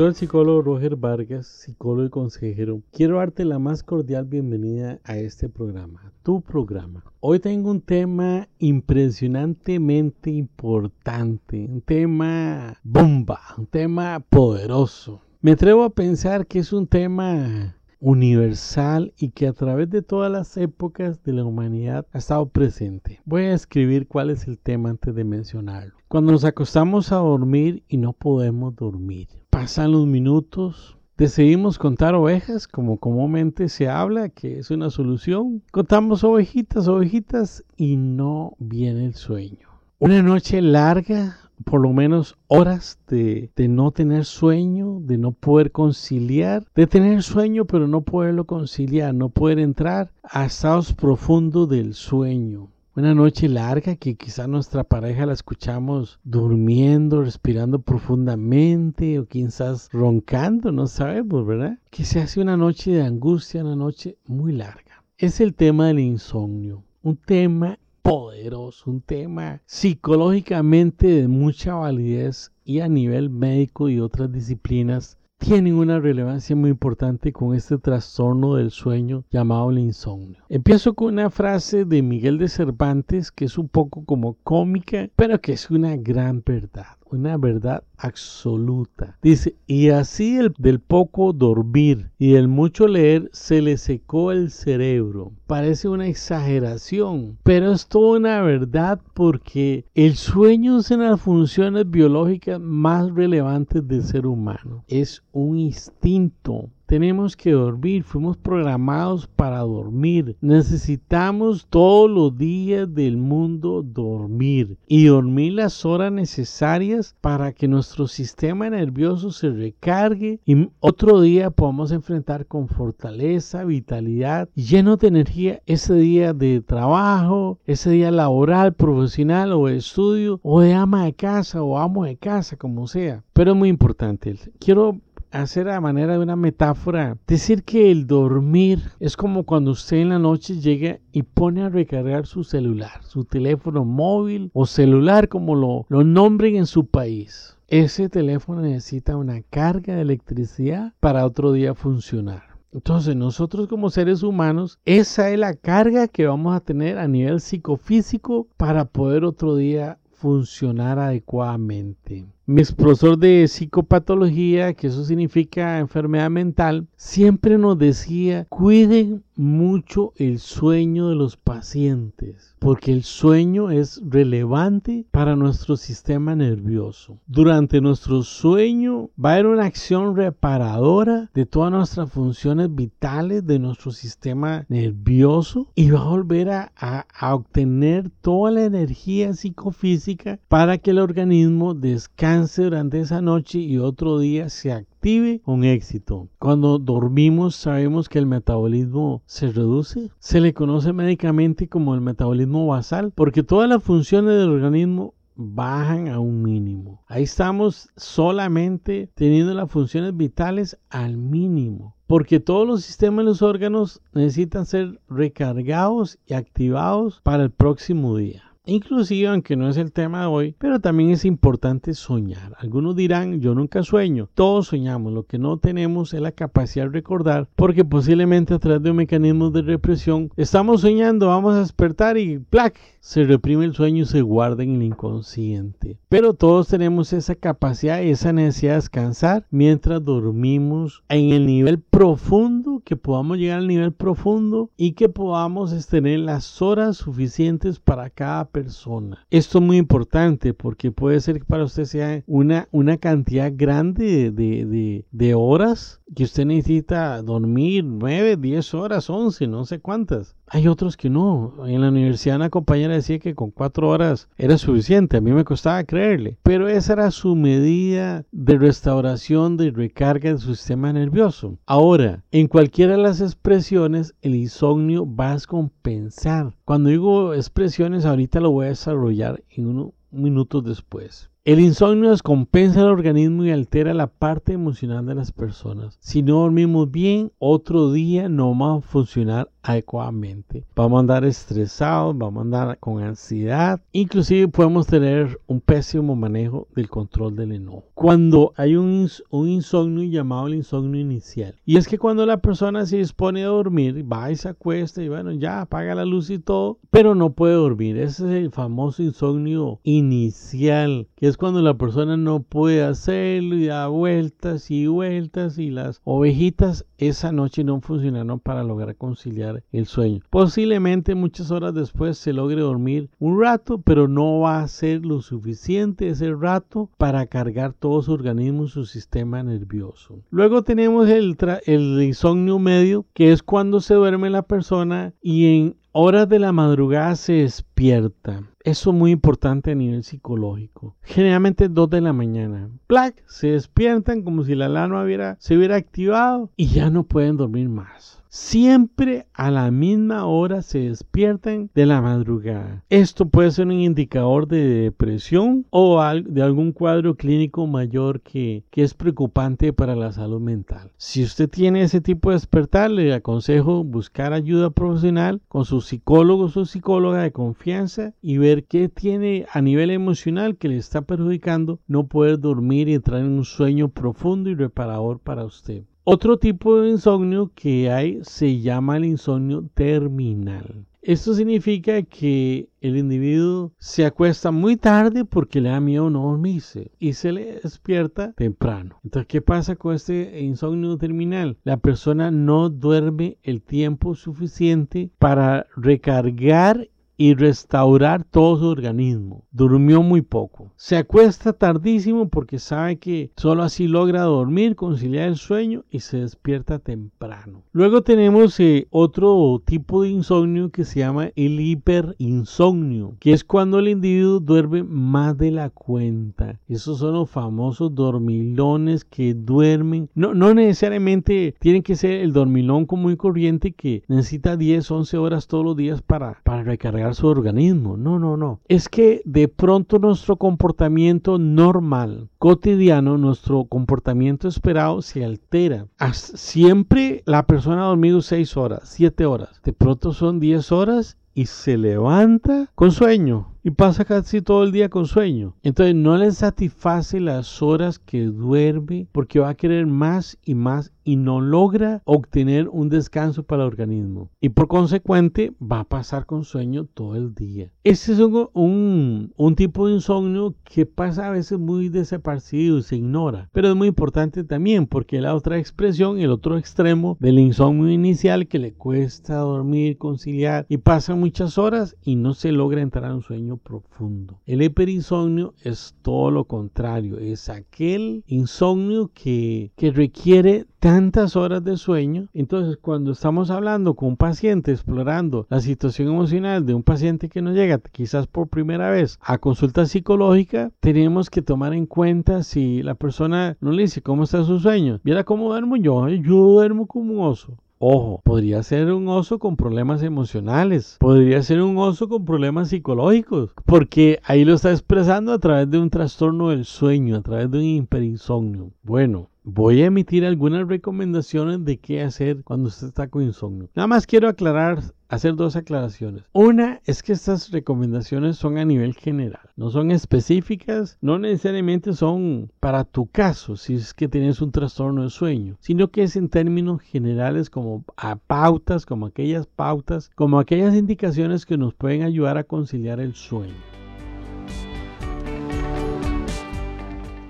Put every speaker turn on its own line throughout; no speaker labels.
Soy el psicólogo Roger Vargas, psicólogo y consejero. Quiero darte la más cordial bienvenida a este programa, tu programa. Hoy tengo un tema impresionantemente importante, un tema bomba, un tema poderoso. Me atrevo a pensar que es un tema universal y que a través de todas las épocas de la humanidad ha estado presente. Voy a escribir cuál es el tema antes de mencionarlo. Cuando nos acostamos a dormir y no podemos dormir, pasan los minutos, Decidimos contar ovejas, como comúnmente se habla, que es una solución. Contamos ovejitas, ovejitas y no viene el sueño. Una noche larga, por lo menos horas de, no tener sueño, de no poder conciliar, de tener sueño pero no poderlo conciliar, no poder entrar a estados profundos del sueño. Una noche larga que quizá nuestra pareja la escuchamos durmiendo, respirando profundamente o quizás roncando, no sabemos, ¿verdad? Que se hace una noche de angustia, una noche muy larga. Es el tema del insomnio, un tema poderoso, un tema psicológicamente de mucha validez y a nivel médico y otras disciplinas tienen una relevancia muy importante con este trastorno del sueño llamado el insomnio. Empiezo con una frase de Miguel de Cervantes que es un poco como cómica, pero que es una gran verdad una verdad absoluta. Dice, y así el, del poco dormir y del mucho leer se le secó el cerebro. Parece una exageración, pero es toda una verdad porque el sueño es de las funciones biológicas más relevantes del ser humano. Es un instinto tenemos que dormir, fuimos programados para dormir. Necesitamos todos los días del mundo dormir y dormir las horas necesarias para que nuestro sistema nervioso se recargue y otro día podamos enfrentar con fortaleza, vitalidad, lleno de energía ese día de trabajo, ese día laboral, profesional o de estudio o de ama de casa o amo de casa, como sea. Pero es muy importante. Quiero hacer a manera de una metáfora, decir que el dormir es como cuando usted en la noche llega y pone a recargar su celular, su teléfono móvil o celular como lo, lo nombren en su país. Ese teléfono necesita una carga de electricidad para otro día funcionar. Entonces nosotros como seres humanos, esa es la carga que vamos a tener a nivel psicofísico para poder otro día funcionar adecuadamente. Mi profesor de psicopatología, que eso significa enfermedad mental, siempre nos decía, cuiden mucho el sueño de los pacientes, porque el sueño es relevante para nuestro sistema nervioso. Durante nuestro sueño va a haber una acción reparadora de todas nuestras funciones vitales de nuestro sistema nervioso y va a volver a, a obtener toda la energía psicofísica para que el organismo descanse durante esa noche y otro día se active con éxito. Cuando dormimos sabemos que el metabolismo se reduce. Se le conoce médicamente como el metabolismo basal porque todas las funciones del organismo bajan a un mínimo. Ahí estamos solamente teniendo las funciones vitales al mínimo. Porque todos los sistemas de los órganos necesitan ser recargados y activados para el próximo día. Inclusive, aunque no es el tema de hoy, pero también es importante soñar. Algunos dirán, yo nunca sueño. Todos soñamos. Lo que no tenemos es la capacidad de recordar, porque posiblemente a través de un mecanismo de represión estamos soñando, vamos a despertar y ¡plac! se reprime el sueño y se guarda en el inconsciente. Pero todos tenemos esa capacidad y esa necesidad de descansar mientras dormimos en el nivel profundo, que podamos llegar al nivel profundo y que podamos tener las horas suficientes para cada persona. Esto es muy importante porque puede ser que para usted sea una, una cantidad grande de, de, de horas que usted necesita dormir 9, 10 horas, 11, no sé cuántas. Hay otros que no. En la universidad una compañera decía que con cuatro horas era suficiente. A mí me costaba creerle. Pero esa era su medida de restauración, de recarga de su sistema nervioso. Ahora, en cualquiera de las expresiones, el insomnio va a compensar. Cuando digo expresiones, ahorita lo voy a desarrollar en unos minutos después. El insomnio descompensa el organismo y altera la parte emocional de las personas. Si no dormimos bien, otro día no va a funcionar adecuadamente. Vamos a andar estresados, vamos a andar con ansiedad, inclusive podemos tener un pésimo manejo del control del enojo. Cuando hay un, un insomnio llamado el insomnio inicial, y es que cuando la persona se dispone a dormir, va y se acuesta y bueno, ya apaga la luz y todo, pero no puede dormir. Ese es el famoso insomnio inicial, que es cuando la persona no puede hacerlo y da vueltas y vueltas y las ovejitas esa noche no funcionaron para lograr conciliar el sueño. Posiblemente muchas horas después se logre dormir un rato, pero no va a ser lo suficiente ese rato para cargar todo su organismo, su sistema nervioso. Luego tenemos el, el insomnio medio, que es cuando se duerme la persona y en horas de la madrugada se despierta. Eso es muy importante a nivel psicológico. Generalmente 2 de la mañana. Black, se despiertan como si la alarma se hubiera activado y ya no pueden dormir más siempre a la misma hora se despiertan de la madrugada. Esto puede ser un indicador de depresión o de algún cuadro clínico mayor que, es preocupante para la salud mental. Si usted tiene ese tipo de despertar, le aconsejo buscar ayuda profesional con su psicólogo o su psicóloga de confianza y ver qué tiene a nivel emocional que le está perjudicando no poder dormir y entrar en un sueño profundo y reparador para usted. Otro tipo de insomnio que hay se llama el insomnio terminal. Esto significa que el individuo se acuesta muy tarde porque le da miedo no dormirse y se le despierta temprano. Entonces, ¿qué pasa con este insomnio terminal? La persona no duerme el tiempo suficiente para recargar y restaurar todo su organismo. Durmió muy poco. Se acuesta tardísimo porque sabe que solo así logra dormir, conciliar el sueño y se despierta temprano. Luego tenemos eh, otro tipo de insomnio que se llama el hiperinsomnio, que es cuando el individuo duerme más de la cuenta. Esos son los famosos dormilones que duermen. No, no necesariamente tienen que ser el dormilón común y corriente que necesita 10, 11 horas todos los días para, para recargar su organismo. No, no, no. Es que de pronto nuestro comportamiento normal, cotidiano, nuestro comportamiento esperado se altera. Siempre la persona ha dormido 6 horas, 7 horas. De pronto son 10 horas y se levanta con sueño y pasa casi todo el día con sueño. Entonces no le satisface las horas que duerme porque va a querer más y más y no logra obtener un descanso para el organismo. Y por consecuente va a pasar con sueño todo el día. Ese es un, un, tipo de insomnio que pasa a veces muy desapercibido y se ignora. Pero es muy importante también porque la otra expresión, el otro extremo del insomnio inicial que le cuesta dormir, conciliar y pasa muchas horas y no se logra entrar a un sueño profundo. El hiperinsomnio es todo lo contrario, es aquel insomnio que, requiere tantas horas de sueño. Entonces, cuando estamos hablando con un paciente, explorando la situación emocional de un paciente que nos llega quizás por primera vez a consulta psicológica, tenemos que tomar en cuenta si la persona no le dice cómo está su sueño. Mira cómo duermo yo, yo duermo como un oso. Ojo, podría ser un oso con problemas emocionales, podría ser un oso con problemas psicológicos, porque ahí lo está expresando a través de un trastorno del sueño, a través de un hiperinsomnio. Bueno, voy a emitir algunas recomendaciones de qué hacer cuando usted está con insomnio. Nada más quiero aclarar hacer dos aclaraciones. Una es que estas recomendaciones son a nivel general, no son específicas, no necesariamente son para tu caso, si es que tienes un trastorno de sueño, sino que es en términos generales como a pautas, como aquellas pautas, como aquellas indicaciones que nos pueden ayudar a conciliar el sueño.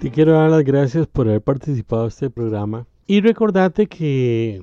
Te quiero dar las gracias por haber participado en este programa y recordarte que